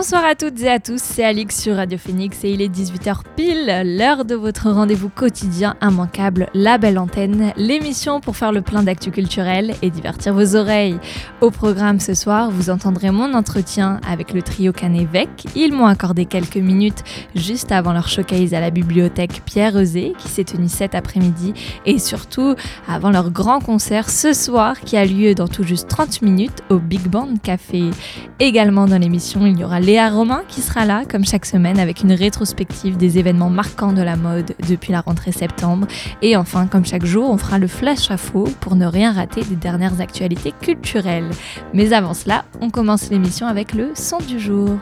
Bonsoir à toutes et à tous, c'est Alix sur Radio Phoenix et il est 18h pile, l'heure de votre rendez-vous quotidien immanquable, La Belle Antenne, l'émission pour faire le plein d'actu culturel et divertir vos oreilles. Au programme ce soir, vous entendrez mon entretien avec le trio Canévec. Ils m'ont accordé quelques minutes juste avant leur showcase à la bibliothèque Pierre Eusé qui s'est tenu cet après-midi et surtout avant leur grand concert ce soir qui a lieu dans tout juste 30 minutes au Big Band Café. Également dans l'émission, il y aura Léa Romain qui sera là, comme chaque semaine, avec une rétrospective des événements marquants de la mode depuis la rentrée septembre. Et enfin, comme chaque jour, on fera le flash à faux pour ne rien rater des dernières actualités culturelles. Mais avant cela, on commence l'émission avec le son du jour.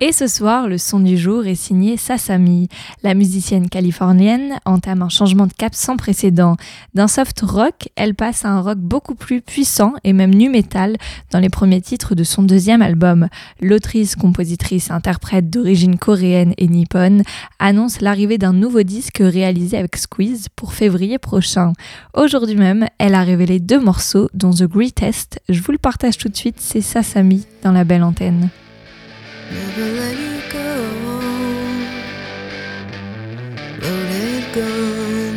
Et ce soir, le son du jour est signé Sasami. La musicienne californienne entame un changement de cap sans précédent. D'un soft rock, elle passe à un rock beaucoup plus puissant et même nu metal dans les premiers titres de son deuxième album. L'autrice, compositrice, interprète d'origine coréenne et nippone annonce l'arrivée d'un nouveau disque réalisé avec Squeeze pour février prochain. Aujourd'hui même, elle a révélé deux morceaux dont The Greatest. Je vous le partage tout de suite, c'est Sasami dans la belle antenne. Never let you go. Loaded gun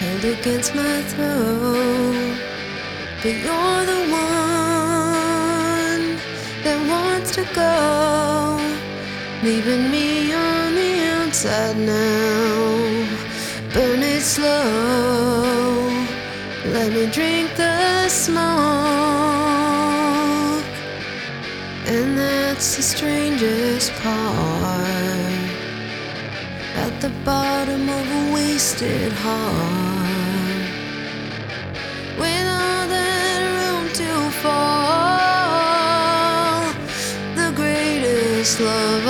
held against my throat. But you're the one that wants to go, leaving me on the outside now. Burn it slow. Let me drink the smoke. That's the strangest part. At the bottom of a wasted heart. With all that room to fall. The greatest love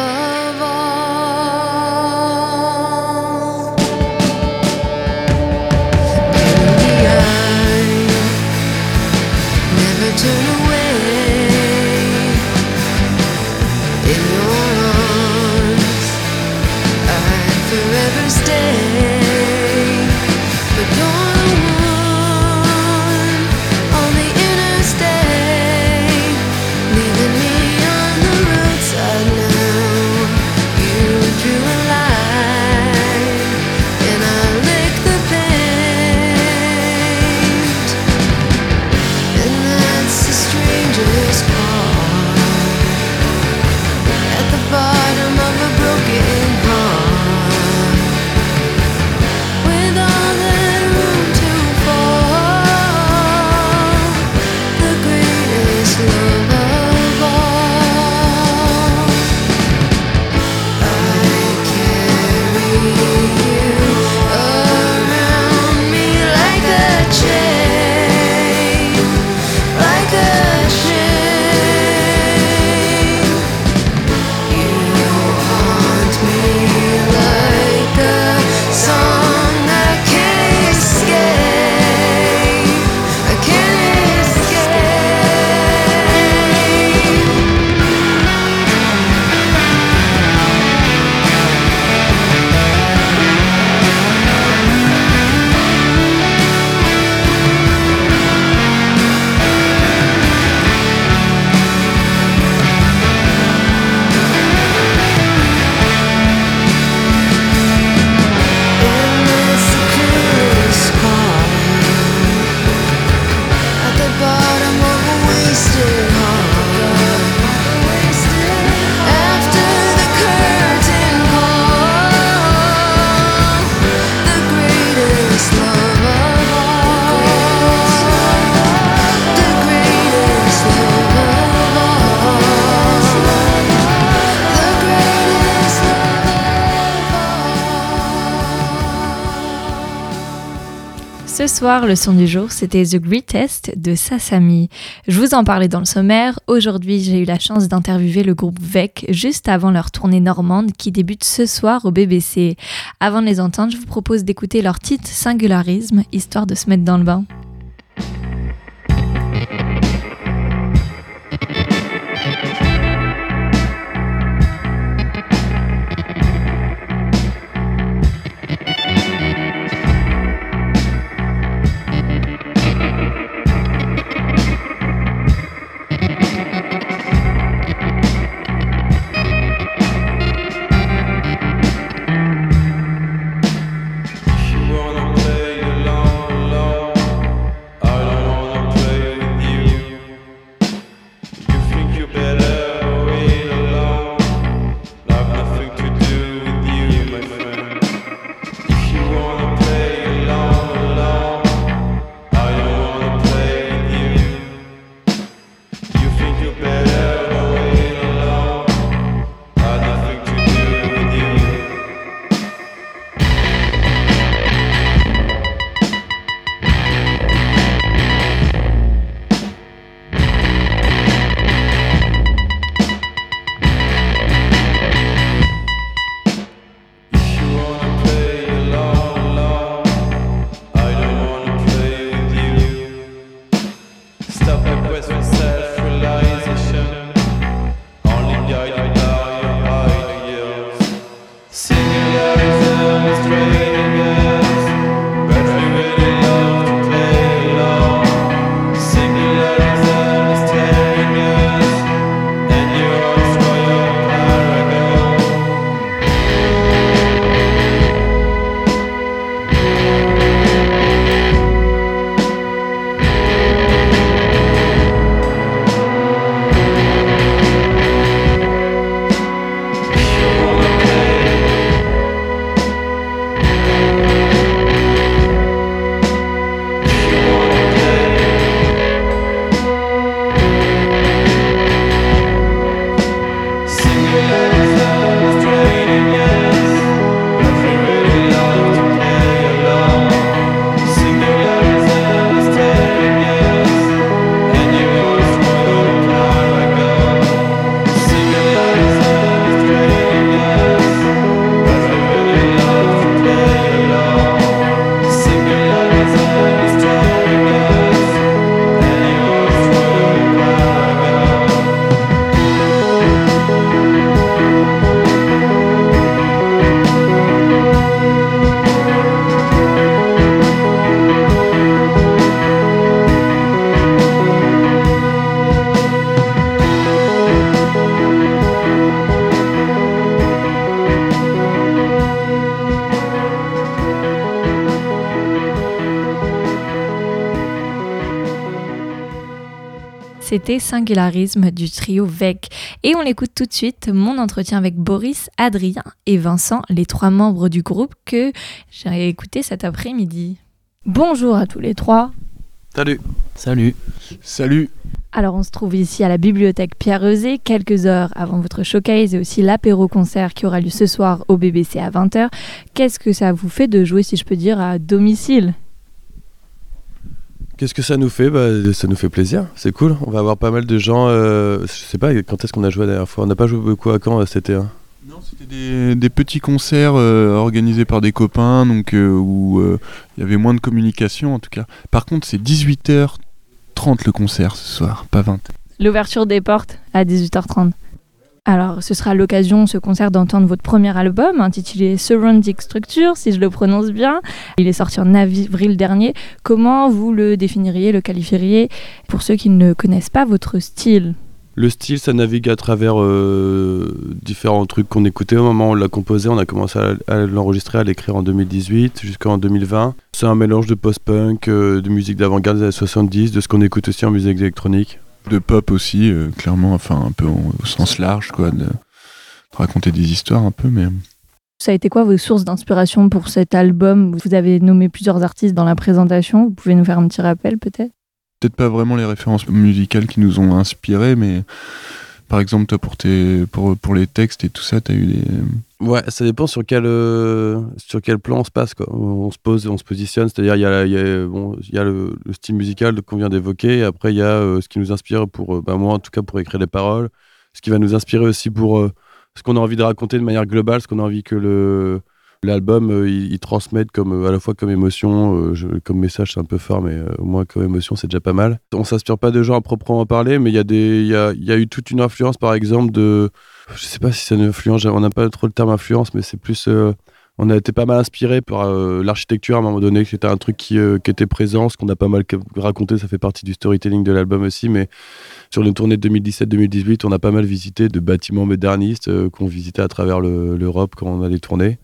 soir, le son du jour, c'était The Greatest de Sasami. Je vous en parlais dans le sommaire. Aujourd'hui, j'ai eu la chance d'interviewer le groupe VEC juste avant leur tournée normande qui débute ce soir au BBC. Avant de les entendre, je vous propose d'écouter leur titre Singularisme, histoire de se mettre dans le bain. C'était Singularisme du trio VEC. Et on l'écoute tout de suite, mon entretien avec Boris, Adrien et Vincent, les trois membres du groupe que j'ai écouté cet après-midi. Bonjour à tous les trois. Salut. Salut. Salut. Alors on se trouve ici à la bibliothèque Pierre Eusé, quelques heures avant votre showcase et aussi l'apéro-concert qui aura lieu ce soir au BBC à 20h. Qu'est-ce que ça vous fait de jouer, si je peux dire, à domicile? Qu'est-ce que ça nous fait bah, Ça nous fait plaisir, c'est cool. On va avoir pas mal de gens. euh, je sais pas, quand est-ce qu'on a joué la dernière fois On n'a pas joué beaucoup à quand euh, cet été hein Non, c'était des, des petits concerts euh, organisés par des copains, donc euh, où euh, il y avait moins de communication en tout cas. Par contre, c'est 18h30 le concert ce soir, pas 20. L'ouverture des portes à 18h30. Alors, ce sera l'occasion, ce concert, d'entendre votre premier album intitulé Surrounding Structure, si je le prononce bien. Il est sorti en avril dernier. Comment vous le définiriez, le qualifieriez pour ceux qui ne connaissent pas votre style? Le style, ça navigue à travers euh, différents trucs qu'on écoutait au moment où on l'a composé. On a commencé à, l'enregistrer, à l'écrire en 2018 jusqu'en 2020. C'est un mélange de post-punk, euh, de musique d'avant-garde des années 70, de ce qu'on écoute aussi en musique électronique. De pop aussi, euh, clairement, enfin un peu au sens large, quoi, de, de raconter des histoires un peu, mais Ça a été quoi vos sources d'inspiration pour cet album? Vous avez nommé plusieurs artistes dans la présentation. Vous pouvez nous faire un petit rappel peut-être? Peut-être pas vraiment les références musicales qui nous ont inspirés, mais par exemple, toi, pour, tes, pour, pour les textes et tout ça, t'as eu des, Ouais, ça dépend sur quel, euh, sur quel plan on se passe. Quoi. On se pose, on se positionne. C'est-à-dire, il y a, y a, y a le, le style musical qu'on vient d'évoquer. Après, il y a euh, ce qui nous inspire pour, euh, bah, moi en tout cas, pour écrire les paroles. Ce qui va nous inspirer aussi pour ce qu'on a envie de raconter de manière globale, ce qu'on a envie que le l'album il, transmette comme à la fois comme émotion, comme message c'est un peu fort, mais au moins comme émotion c'est déjà pas mal. On s'inspire pas de gens à proprement parler, mais il y a des, y y a eu toute une influence par exemple de, je sais pas si c'est une influence, on n'a pas trop le terme influence, mais c'est plus euh, on a été pas mal inspiré par euh, l'architecture à un moment donné, que c'était un truc qui, euh, qui était présent, ce qu'on a pas mal raconté, ça fait partie du storytelling de l'album aussi, mais sur les tournées de 2017-2018, on a pas mal visité de bâtiments modernistes qu'on visitait à travers le- l'Europe quand on allait tourner.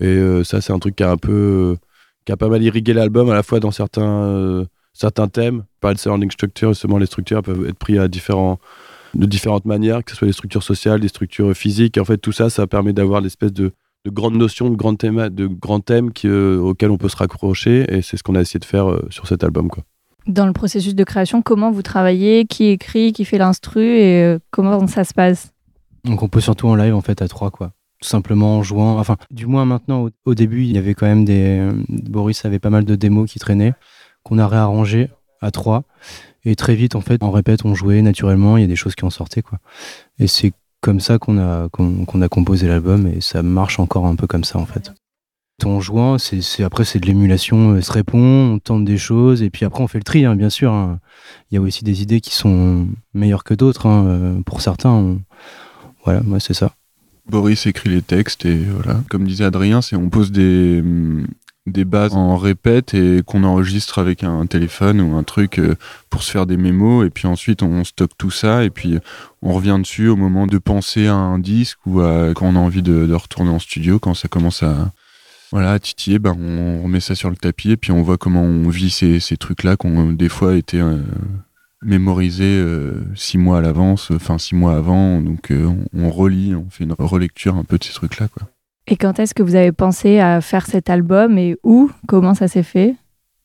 Et ça, c'est un truc qui a un peu, qui a pas mal irrigué l'album, à la fois dans certains, certains thèmes. Par le surrounding structure, justement, les structures peuvent être prises à différents, de différentes manières, que ce soit des structures sociales, des structures physiques. Et en fait, tout ça, ça permet d'avoir l'espèce de, de grandes notions, de grands thèmes, de grands thèmes qui, euh, auxquels on peut se raccrocher. Et c'est ce qu'on a essayé de faire euh, sur cet album. Quoi. Dans le processus de création, comment vous travaillez? Qui écrit? Qui fait l'instru? Et euh, comment ça se passe? On compose surtout en live en fait à trois quoi. Tout simplement en jouant. Enfin, du moins maintenant, au, au début, il y avait quand même des. Boris avait pas mal de démos qui traînaient, qu'on a réarrangé à trois. Et très vite, en fait, en répète, on jouait naturellement. Il y a des choses qui en sortaient quoi. Et c'est comme ça qu'on a a composé l'album et ça marche encore un peu comme ça en fait. En jouant, c'est c'est- après c'est de l'émulation, euh, se répond, on tente des choses et puis après on fait le tri, hein, bien sûr. hein. Il y a aussi des idées qui sont meilleures que d'autres. hein, euh, Pour certains, on- voilà, moi c'est ça. Boris écrit les textes et voilà. Comme disait Adrien, c'est on pose des, hum, des bases en répète et qu'on enregistre avec un téléphone ou un truc euh, pour se faire des mémos et puis ensuite on stocke tout ça et puis on revient dessus au moment de penser à un disque ou à, quand on a envie de, retourner en studio, quand ça commence à voilà, titiller, ben on remet ça sur le tapis et puis on voit comment on vit ces, trucs-là qui ont des fois été euh, mémorisés euh, six mois à l'avance, enfin six mois avant. Donc on, on relit, on fait une relecture un peu de ces trucs-là. quoi. Et quand est-ce que vous avez pensé à faire cet album et où Comment ça s'est fait?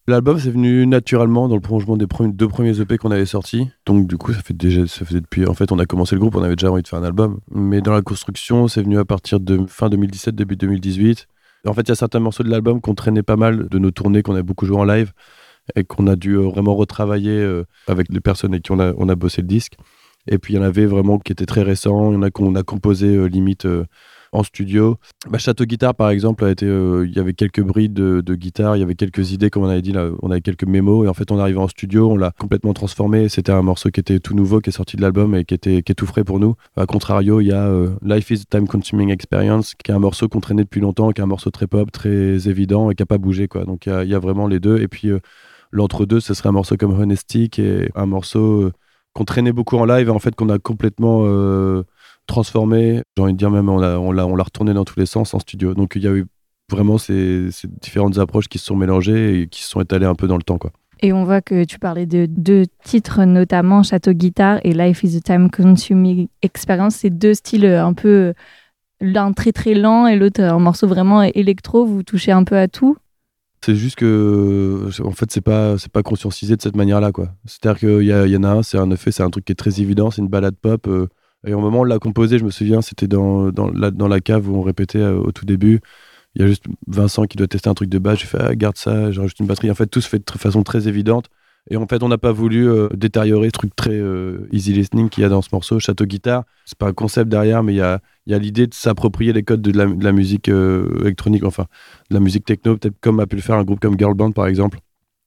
L'album, c'est venu naturellement dans le prolongement des deux premiers EP qu'on avait sortis. Donc, du coup, ça fait déjà, ça faisait depuis. En fait, on a commencé le groupe, on avait déjà envie de faire un album. Mais dans la construction, c'est venu à partir de fin 2017, début 2018. En fait, il y a certains morceaux de l'album qu'on traînait pas mal de nos tournées, qu'on a beaucoup joué en live et qu'on a dû euh, vraiment retravailler euh, avec les personnes avec qui on a, on a bossé le disque. Et puis, il y en avait vraiment qui étaient très récents, il y en a qu'on a composé euh, limite en studio. Bah, Château Guitare, par exemple, a été, euh, il y avait quelques brides de, guitare, il y avait quelques idées, comme on avait dit, là, on avait quelques mémos, et en fait, on est arrivé en studio, on l'a complètement transformé. C'était un morceau qui était tout nouveau, qui est sorti de l'album et qui, était, qui est tout frais pour nous. A contrario, il y a euh, Life is a Time Consuming Experience, qui est un morceau qu'on traînait depuis longtemps, qui est un morceau très pop, très évident et qui n'a pas bougé. Quoi. Donc, il y a, vraiment les deux. Et puis, euh, l'entre-deux, ce serait un morceau comme Honesty, qui est un morceau qu'on traînait beaucoup en live et en fait qu'on a complètement transformé. J'ai envie de dire même, on l'a on l'a- on l'a retourné dans tous les sens en studio. Donc il y a eu vraiment ces, ces différentes approches qui se sont mélangées et qui se sont étalées un peu dans le temps. Quoi. Et on voit que tu parlais de deux titres, notamment Château Guitare et Life is a Time Consuming Experience. C'est deux styles un peu, l'un très très lent et l'autre un morceau vraiment électro. Vous touchez un peu à tout? C'est juste que, en fait, c'est pas, c'est pas conscientisé de cette manière-là, quoi. C'est-à-dire qu'il y en a un, c'est un effet, c'est un truc qui est très évident, c'est une balade pop. euh, et au moment où on l'a composé, je me souviens, c'était dans, dans, la, cave où on répétait euh, au tout début. Il y a juste Vincent qui doit tester un truc de base. J'ai fait, ah, garde ça, j'ai rajouté une batterie. En fait, tout se fait de façon très évidente. Et en fait, on n'a pas voulu euh, détériorer ce truc très euh, easy listening qu'il y a dans ce morceau, Château Guitare. C'est pas un concept derrière, mais il y a, y a l'idée de s'approprier les codes de la, musique électronique, enfin, de la musique techno, peut-être comme a pu le faire un groupe comme Girl Band par exemple,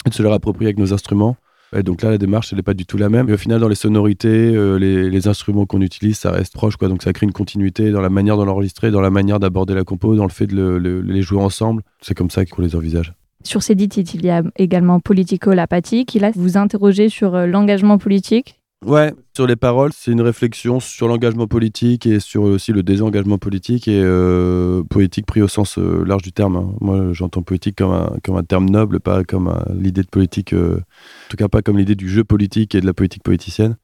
et de se le approprier avec nos instruments. Donc là, la démarche, elle n'est pas du tout la même. Et au final, dans les sonorités, euh, les, instruments qu'on utilise, ça reste proche, quoi. Donc ça crée une continuité dans la manière de l'enregistrer, dans la manière d'aborder la compo, dans le fait de le- le- les jouer ensemble. C'est comme ça qu'on les envisage. Sur ces dix titres, il y a également Politico l'apathique. qui là vous interrogez sur euh, l'engagement politique. Ouais, sur les paroles, c'est une réflexion sur l'engagement politique et sur aussi le désengagement politique et euh, poétique pris au sens euh, large du terme. hein. Moi, j'entends politique comme un, terme noble, pas comme l'idée de politique, euh, en tout cas pas comme l'idée du jeu politique et de la politique politicienne.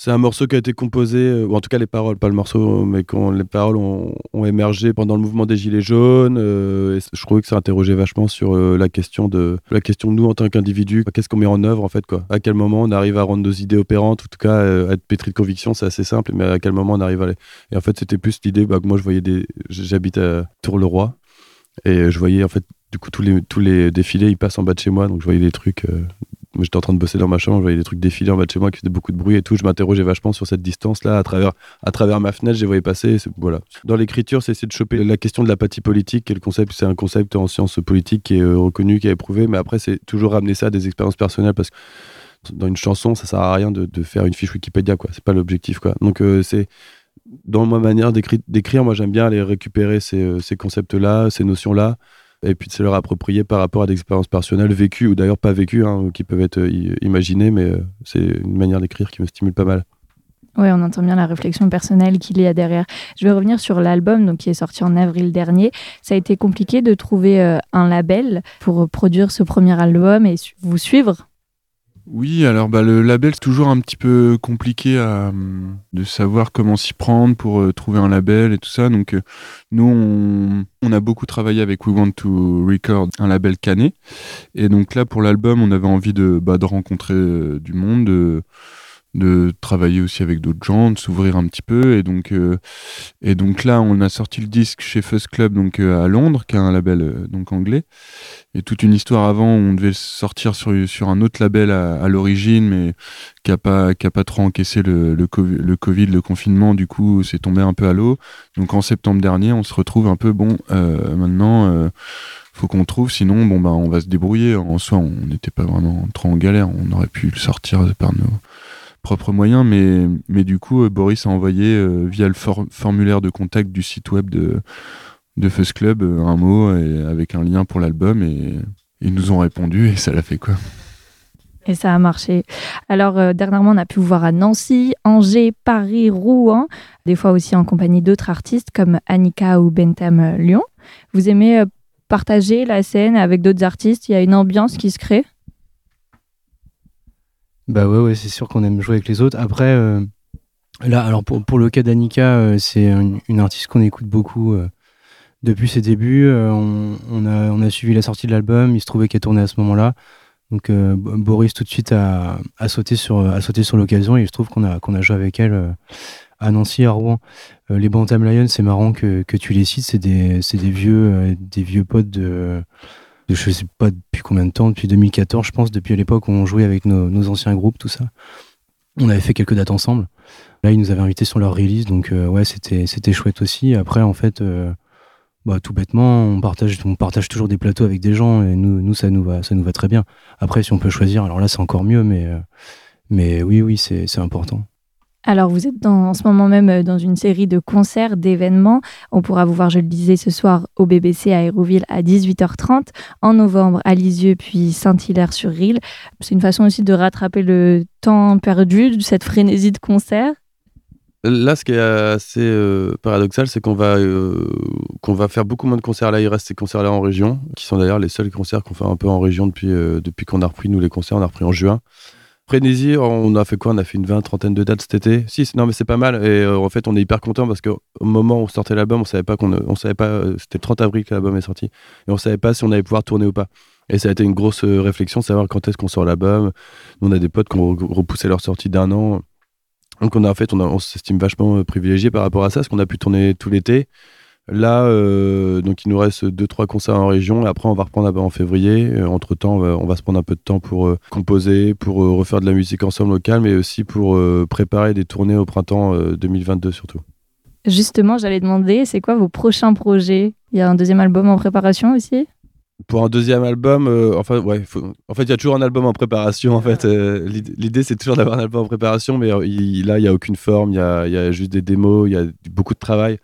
C'est un morceau qui a été composé, euh, ou en tout cas les paroles, pas le morceau, mais quand les paroles ont, émergé pendant le mouvement des Gilets jaunes. euh, et je trouvais que ça interrogeait vachement sur euh, la question de la question de nous en tant qu'individus. Qu'est-ce qu'on met en œuvre en fait quoi? À quel moment on arrive à rendre nos idées opérantes, en tout cas à être pétri de conviction, c'est assez simple, mais à quel moment on arrive à les. Et en fait, c'était plus l'idée bah, que moi je voyais des. J'habite à Tour-le-Roi et je voyais en fait du coup tous les tous les défilés ils passent en bas de chez moi, donc je voyais des trucs. J'étais en train de bosser dans ma chambre, je voyais des trucs défiler en bas de chez moi qui faisaient beaucoup de bruit et tout. Je m'interrogeais vachement sur cette distance-là. À travers, à travers ma fenêtre, les voyais passer. Voilà. Dans l'écriture, c'est essayer de choper la question de l'apathie politique. Qui est le concept, c'est un concept en sciences politiques qui est euh, reconnu, qui est éprouvé. Mais après, c'est toujours ramener ça à des expériences personnelles parce que dans une chanson, ça sert à rien de, faire une fiche Wikipédia, quoi. C'est pas l'objectif, quoi. Donc, euh, c'est dans ma manière d'écri- d'écrire, moi, j'aime bien aller récupérer ces, euh, ces concepts-là, ces notions-là et puis de se leur approprier par rapport à des expériences personnelles vécues ou d'ailleurs pas vécues, hein, qui peuvent être euh, imaginées, mais euh, c'est une manière d'écrire qui me stimule pas mal. Oui, on entend bien la réflexion personnelle qu'il y a derrière. Je vais revenir sur l'album donc, qui est sorti en avril dernier. Ça a été compliqué de trouver euh, un label pour produire ce premier album et vous suivre. Oui, alors bah, le label, c'est toujours un petit peu compliqué à, hum, de savoir comment s'y prendre pour euh, trouver un label et tout ça. Donc, euh, nous, on, a beaucoup travaillé avec We Want to Record, un label canet. Et donc là, pour l'album, on avait envie de, bah, de rencontrer euh, du monde, de, de travailler aussi avec d'autres gens, de s'ouvrir un petit peu. Et donc, euh, là, on a sorti le disque chez Fuzz Club, donc euh, à Londres, qui est un label euh, donc anglais. Et toute une histoire avant, on devait sortir sur, un autre label à, l'origine, mais qui a pas trop encaissé le, COVID, le confinement. Du coup, c'est tombé un peu à l'eau. Donc en septembre dernier, on se retrouve un peu bon. maintenant, faut qu'on trouve. Sinon, bon bah, on va se débrouiller. En soi, on n'était pas vraiment trop en galère. On aurait pu le sortir par nos propres moyens, mais mais du coup, euh, Boris a envoyé euh, via le for- formulaire de contact du site web de de Club euh, un mot et, avec un lien pour l'album et ils nous ont répondu et ça l'a fait quoi. Et ça a marché. Alors, dernièrement, on a pu vous voir à Nancy, Angers, Paris, Rouen, des fois aussi en compagnie d'autres artistes comme Annika ou Bentham Lyon. Vous aimez partager la scène avec d'autres artistes? Il y a une ambiance qui se crée? Bah ouais, ouais c'est sûr qu'on aime jouer avec les autres. Après, euh, là, alors pour, pour le cas d'Annika, euh, c'est une, artiste qu'on écoute beaucoup euh, depuis ses débuts. On, a, on a suivi la sortie de l'album, il se trouvait qu'elle tournait à ce moment-là. Donc Bo- Boris tout de suite a, a sauté sur, sur l'occasion et il se trouve qu'on a, qu'on a joué avec elle à Nancy, à Rouen. Les Bantam Lions, c'est marrant que, que tu les cites, c'est des, des, vieux, des vieux potes de, de je sais pas depuis combien de temps, depuis 2014 je pense, depuis l'époque où on jouait avec nos, anciens groupes, tout ça. On avait fait quelques dates ensemble. Là, ils nous avaient invités sur leur release, donc euh, ouais, c'était c'était chouette aussi. Après, en fait, euh, bah, tout bêtement, on partage, toujours des plateaux avec des gens et nous, ça nous va, ça nous va très bien. Après, si on peut choisir, alors là, c'est encore mieux, mais euh, oui, oui, c'est c'est important. Alors, vous êtes dans- en ce moment même euh, dans une série de concerts, d'événements. On pourra vous voir, je le disais, ce soir au BBC à Hérouville à 18h30, en novembre à Lisieux, puis Saint-Hilaire-sur-Rille. C'est une façon aussi de rattraper le temps perdu de cette frénésie de concerts. Là, ce qui est assez euh, paradoxal, c'est qu'on va, euh, va faire beaucoup moins de concerts. Là, il reste ces concerts-là en région, qui sont d'ailleurs les seuls concerts qu'on fait un peu en région depuis, depuis qu'on a repris, nous, les concerts. On a repris en juin. Frénésie, on a fait quoi? On a fait une vingt, trentaine de dates cet été. Si, non, mais c'est pas mal. Et euh, en fait, on est hyper content parce qu'au moment où on sortait l'album, on savait pas qu'on, on savait pas. euh, C'était le 30 avril que l'album est sorti, et on savait pas si on allait pouvoir tourner ou pas. Et ça a été une grosse euh, réflexion, savoir quand est-ce qu'on sort l'album. On a des potes qui ont re- repoussé leur sortie d'un an. Donc, on a en fait, on, on s'estime vachement privilégié par rapport à ça, parce qu'on a pu tourner tout l'été. Là, euh, donc il nous reste deux trois concerts en région et après on va reprendre en février. entre temps, on va, on va se prendre un peu de temps pour euh, composer, pour euh, refaire de la musique ensemble locale, mais aussi pour euh, préparer des tournées au printemps euh, 2022 surtout. Justement, j'allais demander, c'est quoi vos prochains projets? Il y a un deuxième album en préparation aussi? Pour un deuxième album, euh, enfin ouais, faut- en fait il y a toujours un album en préparation. En fait, Euh, l'idée c'est toujours d'avoir un album en préparation, mais euh, il- là il y a aucune forme, il y a, il y a juste des démos, il y a beaucoup de travail.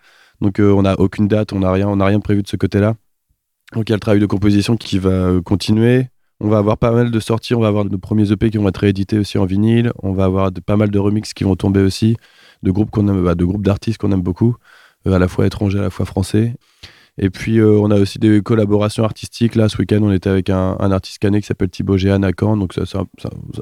Donc euh, on n'a aucune date, on n'a rien, on n'a rien prévu de ce côté-là. Donc il y a le travail de composition qui va euh, continuer. On va avoir pas mal de sorties, on va avoir nos premiers EP qui vont être réédités aussi en vinyle. On va avoir pas mal de remixes qui vont tomber aussi, de groupes qu'on aime, bah, de groupes d'artistes qu'on aime beaucoup, euh, à la fois étrangers, à la fois français. Et puis euh, on a aussi des collaborations artistiques. Là, ce week-end, on était avec un, artiste canet qui s'appelle Thibaut Géan à Caen. Donc ça,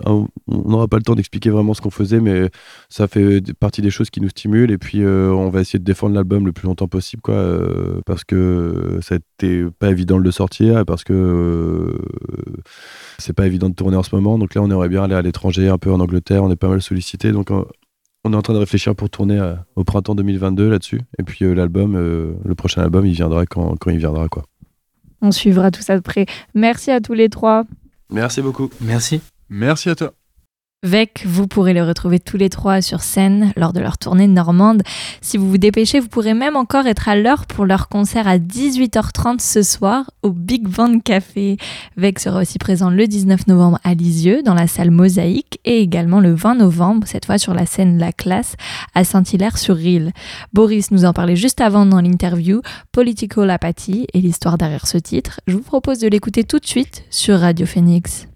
on n'aura pas le temps d'expliquer vraiment ce qu'on faisait, mais ça fait partie des choses qui nous stimulent. Et puis euh, on va essayer de défendre l'album le plus longtemps possible, quoi, euh, parce que ça n'était pas évident de le sortir, parce que c'est pas évident de tourner en ce moment. Donc là, on aimerait bien aller à l'étranger, un peu en Angleterre. On est pas mal sollicité. Donc on est en train de réfléchir pour tourner euh, au printemps 2022 là-dessus. Et puis euh, l'album, euh, le prochain album, il viendra quand, quand il viendra. quoi. On suivra tout ça de près. Merci à tous les trois. Merci beaucoup. Merci. Merci à toi. Vec, vous pourrez les retrouver tous les trois sur scène lors de leur tournée normande. Si vous vous dépêchez, vous pourrez même encore être à l'heure pour leur concert à 18h30 ce soir au Big Band Café. Vec sera aussi présent le 19 novembre à Lisieux dans la salle Mosaïque et également le 20 novembre, cette fois sur la scène La Classe à Saint-Hilaire-sur-Rille. Boris nous en parlait juste avant dans l'interview Political Apathy et l'histoire derrière ce titre. Je vous propose de l'écouter tout de suite sur Radio Phoenix.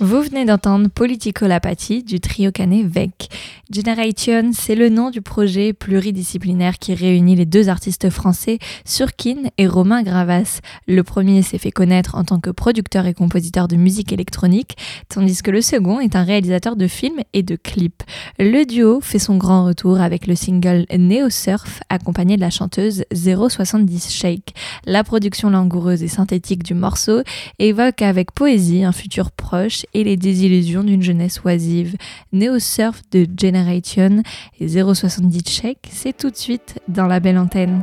Venez d'entendre Politico Lapati du trio canet VEC. Generation, c'est le nom du projet pluridisciplinaire qui réunit les deux artistes français Surkin et Romain Gravas. Le premier s'est fait connaître en tant que producteur et compositeur de musique électronique, tandis que le second est un réalisateur de films et de clips. Le duo fait son grand retour avec le single Neo Surf, accompagné de la chanteuse 070 Shake. La production langoureuse et synthétique du morceau évoque avec poésie un futur proche et les désillusions d'une jeunesse oisive. Neo Surf de Generation et 070 Shake, c'est tout de suite dans la belle antenne.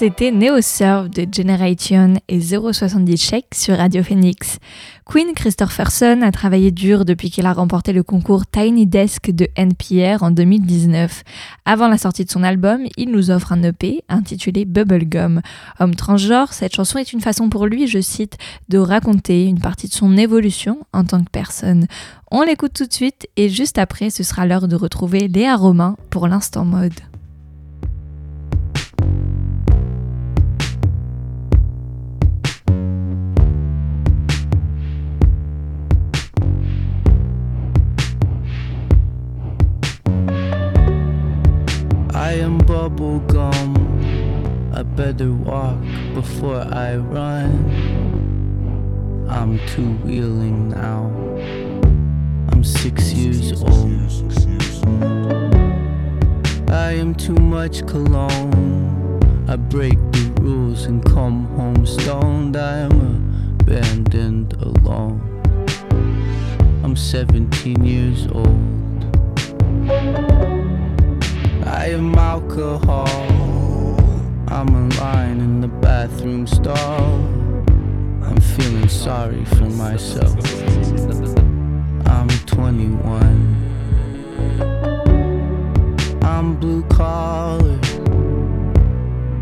C'était Neo Surf de Generation et 070 Shake sur Radio Phoenix. Queen Christopherson a travaillé dur depuis qu'il a remporté le concours Tiny Desk de NPR en 2019. Avant la sortie de son album, il nous offre un EP intitulé Bubblegum. Homme transgenre, cette chanson est une façon pour lui, je cite, de raconter une partie de son évolution en tant que personne. On l'écoute tout de suite et juste après, ce sera l'heure de retrouver Léa Romain pour l'instant mode. I am bubblegum. I better walk before I run. I'm two wheeling now. I'm six years old. I am too much cologne. I break the rules and come home stoned. I am abandoned alone. I'm 17 years old. I am alcohol. I'm a lion in the bathroom stall. I'm feeling sorry for myself. I'm 21. I'm blue collar.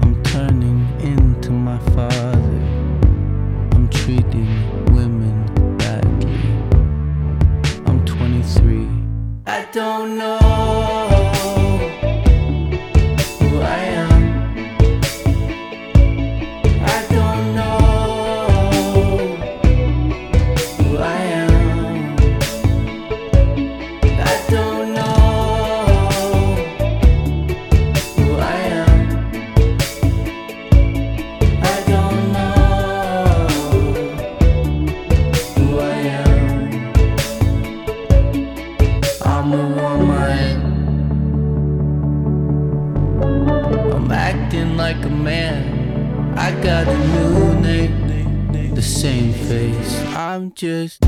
I'm turning into my father. I'm treating women badly. I'm 23. I don't know. Just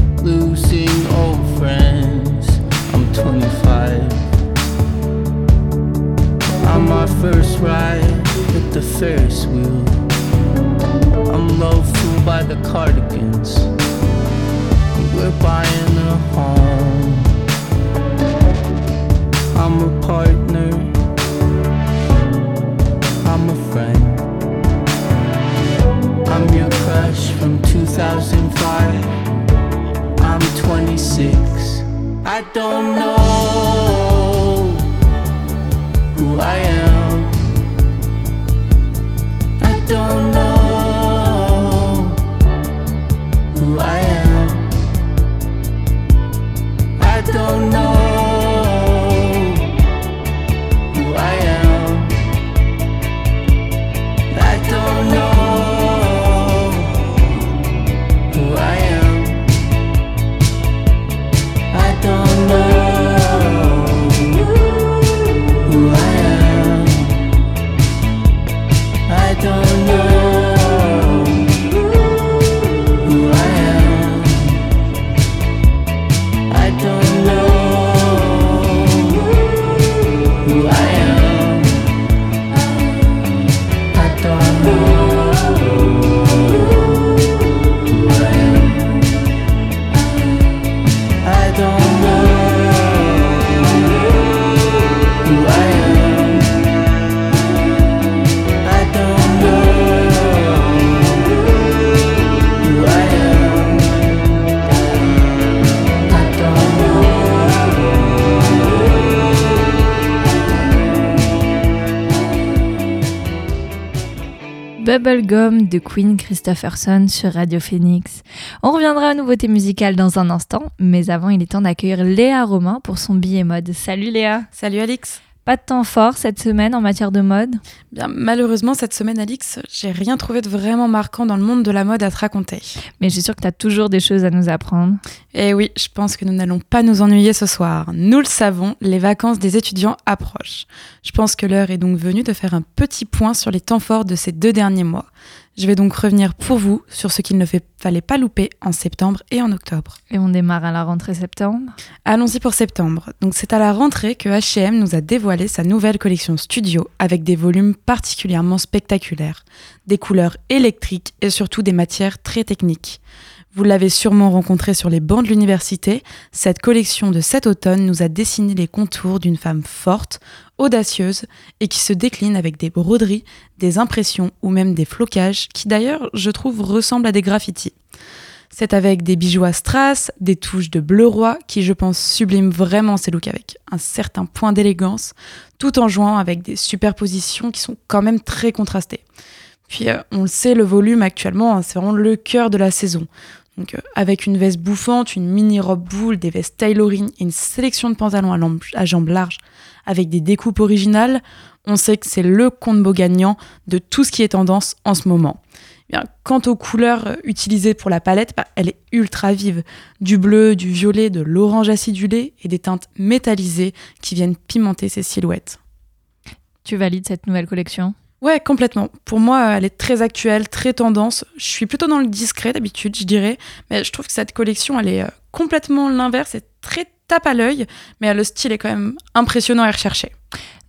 De Queen Christopherson sur Radio Phoenix. On reviendra aux nouveautés musicales dans un instant, mais avant, il est temps d'accueillir Léa Romain pour son billet mode. Salut Léa Salut Alix. Pas de temps fort cette semaine en matière de mode Bien, malheureusement, cette semaine, Alix, j'ai rien trouvé de vraiment marquant dans le monde de la mode à te raconter. Mais je suis sûre que tu as toujours des choses à nous apprendre. Et oui, je pense que nous n'allons pas nous ennuyer ce soir. Nous le savons, les vacances des étudiants approchent. Je pense que l'heure est donc venue de faire un petit point sur les temps forts de ces deux derniers mois. Je vais donc revenir pour vous sur ce qu'il ne fait- fallait pas louper en septembre et en octobre. Et on démarre à la rentrée septembre. Allons-y pour septembre. Donc c'est à la rentrée que H&M nous a dévoilé sa nouvelle collection studio avec des volumes particulièrement spectaculaires, des couleurs électriques et surtout des matières très techniques. Vous l'avez sûrement rencontré sur les bancs de l'université, cette collection de cet automne nous a dessiné les contours d'une femme forte, audacieuse et qui se décline avec des broderies, des impressions ou même des flocages qui d'ailleurs, je trouve, ressemblent à des graffitis. C'est avec des bijoux à strass, des touches de bleu roi qui, je pense, subliment vraiment ces looks avec un certain point d'élégance, tout en jouant avec des superpositions qui sont quand même très contrastées. Puis, euh, on le sait, le volume actuellement, hein, c'est vraiment le cœur de la saison. Donc, euh, avec une veste bouffante, une mini-robe boule, des vestes tailoring et une sélection de pantalons à, jambes larges avec des découpes originales, on sait que c'est le combo gagnant de tout ce qui est tendance en ce moment. Eh quant aux couleurs euh, utilisées pour la palette, bah, elle est ultra vive. Du bleu, du violet, de l'orange acidulé et des teintes métallisées qui viennent pimenter ces silhouettes. Tu valides cette nouvelle collection? Ouais, complètement. Pour moi, elle est très actuelle, très tendance. Je suis plutôt dans le discret d'habitude, je dirais. Mais je trouve que cette collection, elle est euh, complètement l'inverse. C'est très tape à l'œil, mais le style est quand même impressionnant et recherché.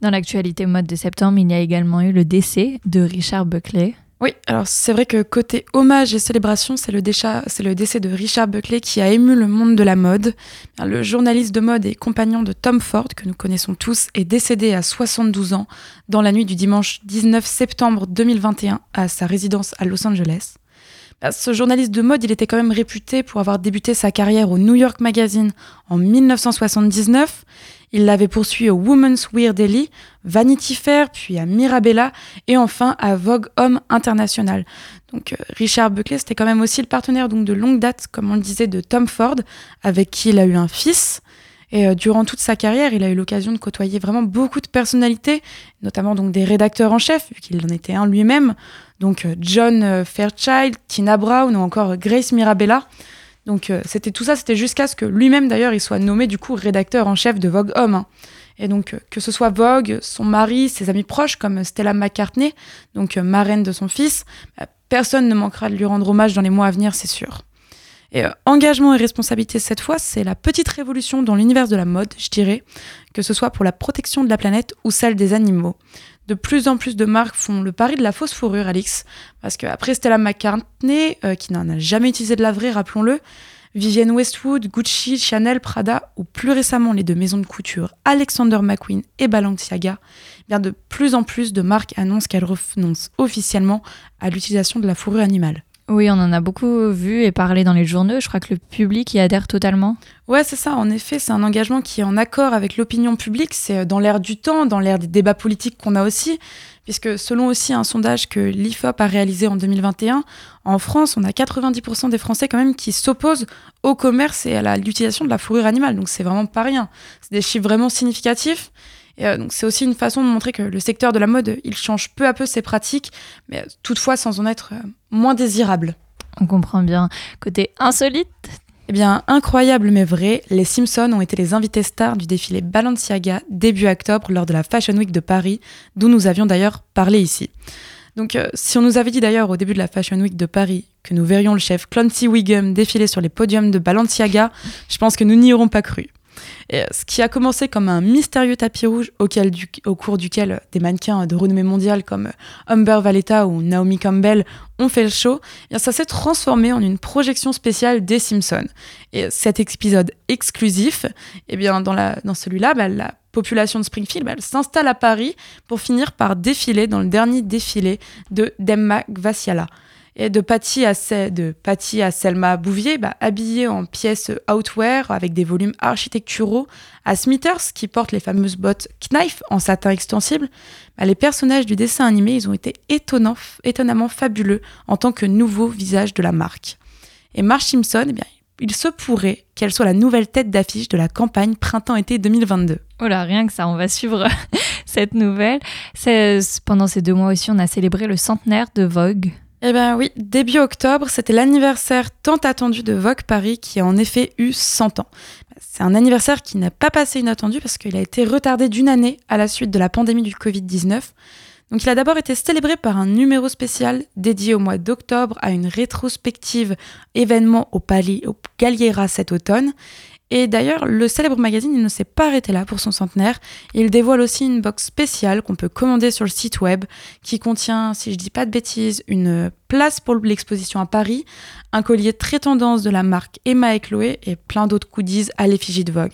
Dans l'actualité mode de septembre, il y a également eu le décès de Richard Buckley. Oui, alors c'est vrai que côté hommage et célébration, c'est le, décès de Richard Buckley qui a ému le monde de la mode. Le journaliste de mode et compagnon de Tom Ford, que nous connaissons tous, est décédé à 72 ans dans la nuit du dimanche 19 septembre 2021 à sa résidence à Los Angeles. Ce journaliste de mode, il était quand même réputé pour avoir débuté sa carrière au New York Magazine en 1979. Il l'avait poursuivi au Women's Wear Daily, Vanity Fair, puis à Mirabella et enfin à Vogue Homme International. Donc euh, Richard Buckley, c'était quand même aussi le partenaire donc, de longue date, comme on le disait, de Tom Ford, avec qui il a eu un fils. Et euh, durant toute sa carrière, il a eu l'occasion de côtoyer vraiment beaucoup de personnalités, notamment donc des rédacteurs en chef, vu qu'il en était un lui-même. Donc euh, John Fairchild, Tina Brown ou encore Grace Mirabella. Donc euh, c'était tout ça, c'était jusqu'à ce que lui-même d'ailleurs il soit nommé du coup rédacteur en chef de Vogue Homme. hein. Et donc euh, que ce soit Vogue, son mari, ses amis proches comme Stella McCartney, donc euh, marraine de son fils, bah, personne ne manquera de lui rendre hommage dans les mois à venir, c'est sûr. Et euh, engagement et responsabilité cette fois, c'est la petite révolution dans l'univers de la mode, je dirais, que ce soit pour la protection de la planète ou celle des animaux. De plus en plus de marques font le pari de la fausse fourrure, Alix, parce qu'après Stella McCartney, euh, qui n'en a jamais utilisé de la vraie, rappelons-le, Vivienne Westwood, Gucci, Chanel, Prada, ou plus récemment les deux maisons de couture Alexander McQueen et Balenciaga, eh bien de plus en plus de marques annoncent qu'elles renoncent officiellement à l'utilisation de la fourrure animale. Oui, on en a beaucoup vu et parlé dans les journaux. Je crois que le public y adhère totalement. Ouais, c'est ça. En effet, c'est un engagement qui est en accord avec l'opinion publique. C'est euh, dans l'air du temps, dans l'air des débats politiques qu'on a aussi. Puisque selon aussi un sondage que l'IFOP a réalisé en 2021, en France, on a 90% des Français quand même qui s'opposent au commerce et à l'utilisation de la fourrure animale. Donc c'est vraiment pas rien. C'est des chiffres vraiment significatifs. Et euh, donc c'est aussi une façon de montrer que le secteur de la mode, il change peu à peu ses pratiques, mais euh, toutefois sans en être euh, moins désirable. On comprend bien. Côté insolite, Eh bien, incroyable mais vrai, les Simpsons ont été les invités stars du défilé Balenciaga début octobre lors de la Fashion Week de Paris, d'où nous avions d'ailleurs parlé ici. Donc, euh, si on nous avait dit d'ailleurs au début de la Fashion Week de Paris que nous verrions le chef Clancy Wiggum défiler sur les podiums de Balenciaga, je pense que nous n'y aurons pas cru. Ce qui a commencé comme un mystérieux tapis rouge au cours duquel des mannequins de renommée mondiale comme Humber Valletta ou Naomi Campbell ont fait le show, eh ça s'est transformé en une projection spéciale des Simpsons. Et cet épisode exclusif, eh bien, dans, celui-là, bah, la population de Springfield bah, s'installe à Paris pour finir par défiler dans le dernier défilé de Demma Gvassiala. Et de Patty à, de à Selma Bouvier, bah, habillée en pièces outwear avec des volumes architecturaux, à Smithers qui porte les fameuses bottes Knife en satin extensible, bah, les personnages du dessin animé, ils ont été étonnamment fabuleux en tant que nouveau visage de la marque. Et Marge Simpson, eh bien, il se pourrait qu'elle soit la nouvelle tête d'affiche de la campagne printemps-été 2022. oh là, rien que ça, on va suivre cette nouvelle. Pendant ces deux mois aussi, on a célébré le centenaire de Vogue. Eh bien oui, début octobre, c'était l'anniversaire tant attendu de Vogue Paris qui a en effet eu 100 ans. C'est un anniversaire qui n'a pas passé inattendu parce qu'il a été retardé d'une année à la suite de la pandémie du Covid-19. Donc il a d'abord été célébré par un numéro spécial dédié au mois d'octobre à une rétrospective événement au Palais au Galliera cet automne. Et d'ailleurs, le célèbre magazine il ne s'est pas arrêté là pour son centenaire. Il dévoile aussi une box spéciale qu'on peut commander sur le site web qui contient, si je dis pas de bêtises, une place pour l'exposition à Paris, un collier très tendance de la marque Emma et Chloé et plein d'autres goodies à l'effigie de Vogue.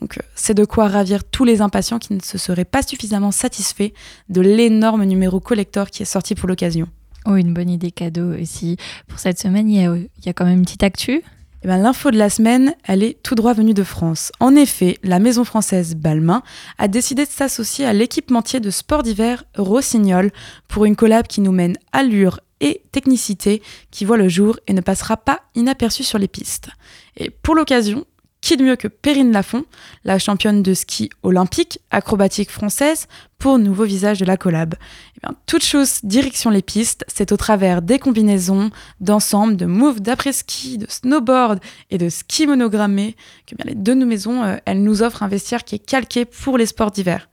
Donc euh, c'est de quoi ravir tous les impatients qui ne se seraient pas suffisamment satisfaits de l'énorme numéro collector qui est sorti pour l'occasion. Oh, une bonne idée cadeau aussi. Pour cette semaine, il y il y a quand même une petite actu. Eh ben, L'info de la semaine, elle est tout droit venue de France. En effet, la maison française Balmain a décidé de s'associer à l'équipementier de sport d'hiver Rossignol pour une collab qui nous mène allure et technicité qui voit le jour et ne passera pas inaperçue sur les pistes. Et pour l'occasion, qui de mieux que Perrine Lafont, la championne de ski olympique acrobatique française, pour nouveau visage de la collab. Eh bien, toute chose direction les pistes, c'est au travers des combinaisons, d'ensemble, de moves d'après-ski, de snowboard et de ski monogrammé que bien les deux maisons, euh, elles nous offrent un vestiaire qui est calqué pour les sports d'hiver.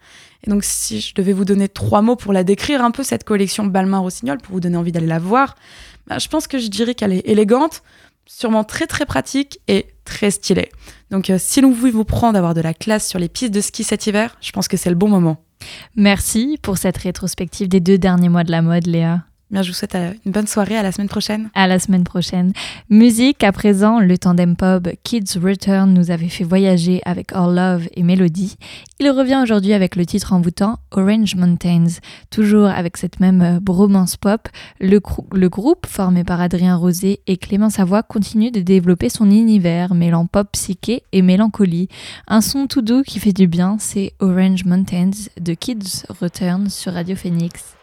Et donc, si je devais vous donner trois mots pour la décrire un peu, cette collection Balmain-Rossignol, pour vous donner envie d'aller la voir, ben, je pense que je dirais qu'elle est élégante, sûrement très très pratique et très stylée. Donc, euh, si l'on vous prendre d'avoir de la classe sur les pistes de ski cet hiver, je pense que c'est le bon moment. Merci pour cette rétrospective des deux derniers mois de la mode, Léa. Bien, je vous souhaite euh, une bonne soirée. À la semaine prochaine. À la semaine prochaine. Musique, à présent, le tandem pop Kids Return nous avait fait voyager avec Our Love et Melody. Il revient aujourd'hui avec le titre envoûtant Orange Mountains. Toujours avec cette même euh, bromance pop, le, le groupe, formé par Adrien Rosé et Clément Savoie, continue de développer son univers, mêlant pop psyché et mélancolie. Un son tout doux qui fait du bien, c'est Orange Mountains de Kids Return sur Radio Phoenix.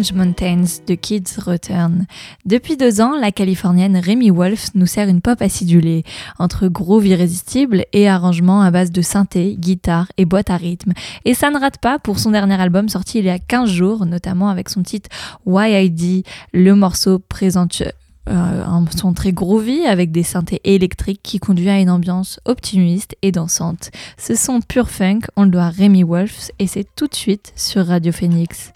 Orange Mountains Kids Return. Depuis deux ans, la Californienne Remy Wolf nous sert une pop acidulée, entre groove irrésistible et arrangements à base de synthé, guitare et boîte à rythme. Et ça ne rate pas pour son dernier album sorti il y a 15 jours, notamment avec son titre YID. Le morceau présente Euh, un son très groovy avec des synthés électriques qui conduit à une ambiance optimiste et dansante. Ce son pur funk, on le doit à Rémi Wolf et c'est tout de suite sur Radio Phoenix.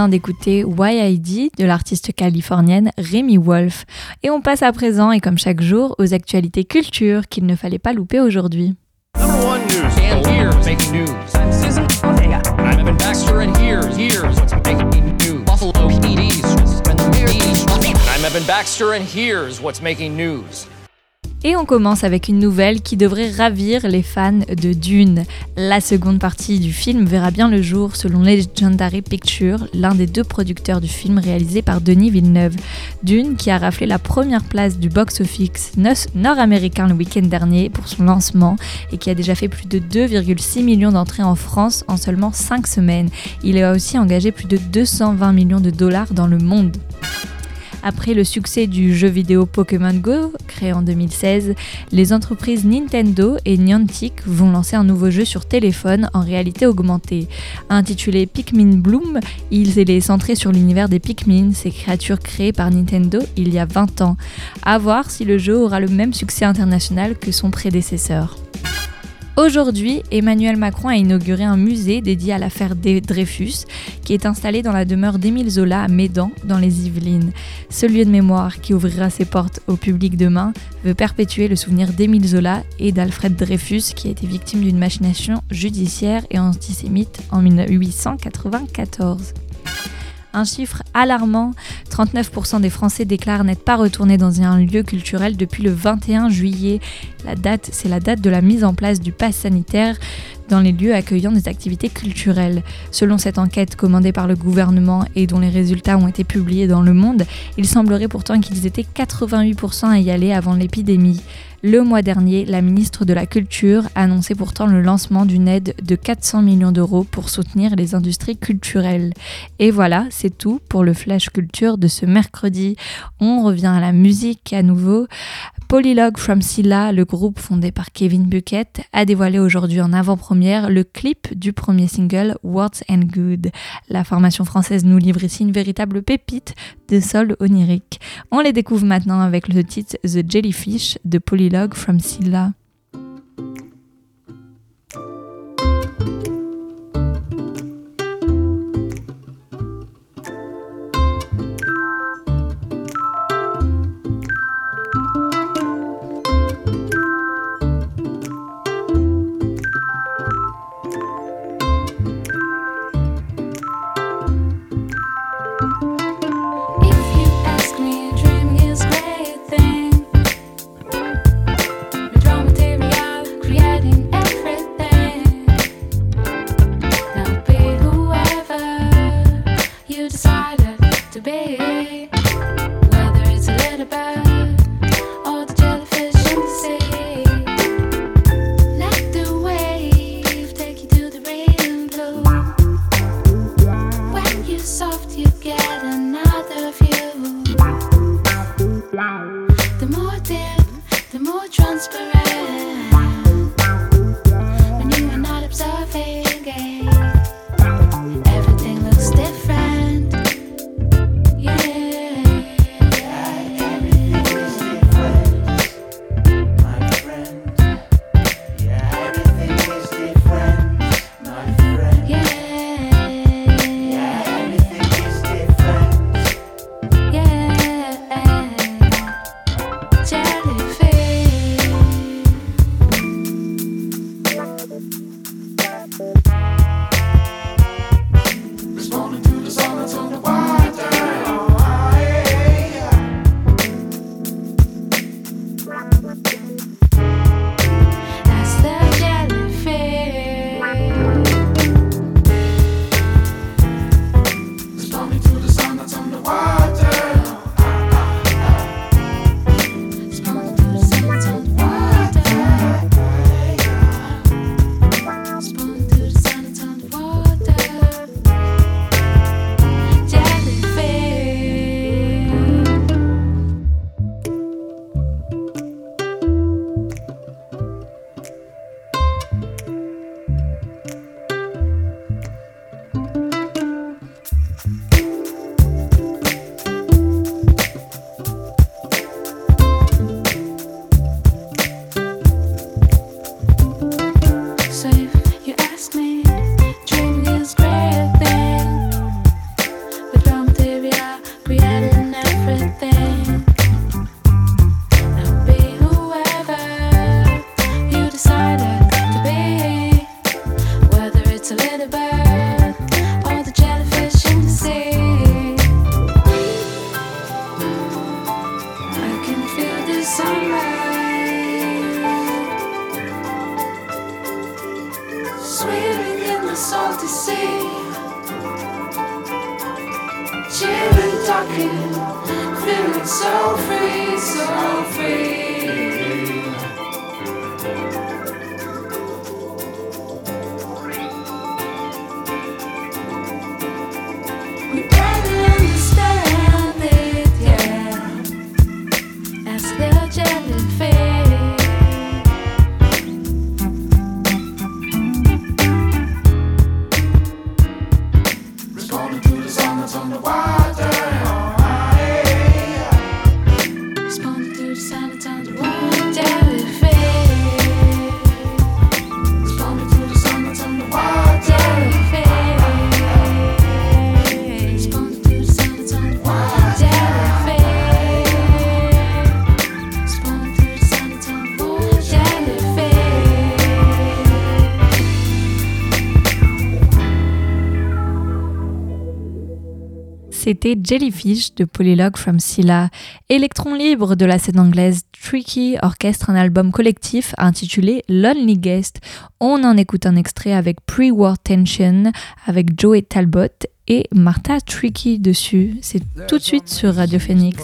Vient d'écouter YID de l'artiste californienne Remy Wolf. Et on passe à présent, et comme chaque jour, aux actualités culture qu'il ne fallait pas louper aujourd'hui. I'm Evan Baxter, and here's what's making news. Et on commence avec une nouvelle qui devrait ravir les fans de Dune. La seconde partie du film verra bien le jour selon Legendary Pictures, l'un des deux producteurs du film réalisé par Denis Villeneuve. Dune qui a raflé la première place du box-office nord-américain le week-end dernier pour son lancement et qui a déjà fait plus de 2,6 millions d'entrées en France en seulement 5 semaines. Il a aussi engagé plus de 220 millions de dollars dans le monde. Après le succès du jeu vidéo Pokémon Go, créé en 2016, les entreprises Nintendo et Niantic vont lancer un nouveau jeu sur téléphone en réalité augmentée. Intitulé Pikmin Bloom, il est centré sur l'univers des Pikmin, ces créatures créées par Nintendo il y a 20 ans. À voir si le jeu aura le même succès international que son prédécesseur. Aujourd'hui, Emmanuel Macron a inauguré un musée dédié à l'affaire Dreyfus, qui est installé dans la demeure d'Émile Zola à Médan, dans les Yvelines. Ce lieu de mémoire, qui ouvrira ses portes au public demain, veut perpétuer le souvenir d'Émile Zola et d'Alfred Dreyfus, qui a été victime d'une machination judiciaire et antisémite en 1894. Un chiffre alarmant, 39% des Français déclarent n'être pas retournés dans un lieu culturel depuis le 21 juillet. La date, c'est la date de la mise en place du pass sanitaire dans les lieux accueillant des activités culturelles. Selon cette enquête commandée par le gouvernement et dont les résultats ont été publiés dans Le Monde, il semblerait pourtant qu'ils étaient 88% à y aller avant l'épidémie. Le mois dernier, la ministre de la Culture annonçait pourtant le lancement d'une aide de 400 millions d'euros pour soutenir les industries culturelles. Et voilà, c'est tout pour le Flash Culture de ce mercredi. On revient à la musique à nouveau. Polylogue from Silla, le groupe fondé par Kevin Bucket, a dévoilé aujourd'hui en avant-première le clip du premier single Words and Good. La formation française nous livre ici une véritable pépite de sol onirique. On les découvre maintenant avec le titre The Jellyfish de Polylogue from Silla. Jellyfish de Polylog from Scylla. Électron libre de la scène anglaise Tricky orchestre un album collectif intitulé Lonely Guest. On en écoute un extrait avec Pre-War Tension avec Joey Talbot et Martha Tricky dessus. C'est tout de suite sur Radio Phoenix.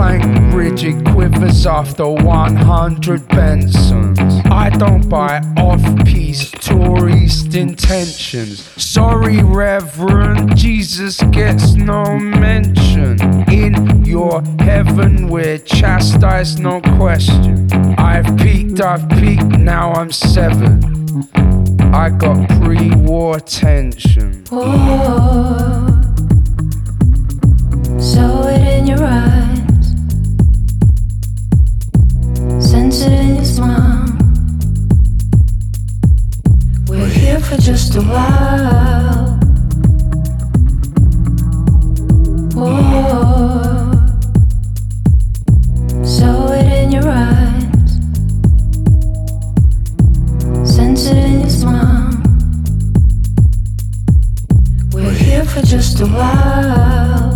Plank rigid quivers after 100 Bensons. I don't buy off piece tourist intentions. Sorry, Reverend, Jesus gets no mention. In your heaven, we're chastised, no question. I've peaked, I've peaked, now I'm seven. I got pre war tension. Oh, saw it in your eyes, for just a while.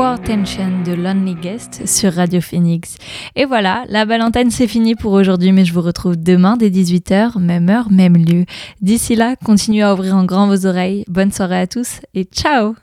Pre-War Tension de Lonely Guest sur Radio Phoenix. Et voilà, la belle antenne c'est fini pour aujourd'hui, mais je vous retrouve demain dès 18h, même heure, même lieu. D'ici là, continuez à ouvrir en grand vos oreilles. Bonne soirée à tous et ciao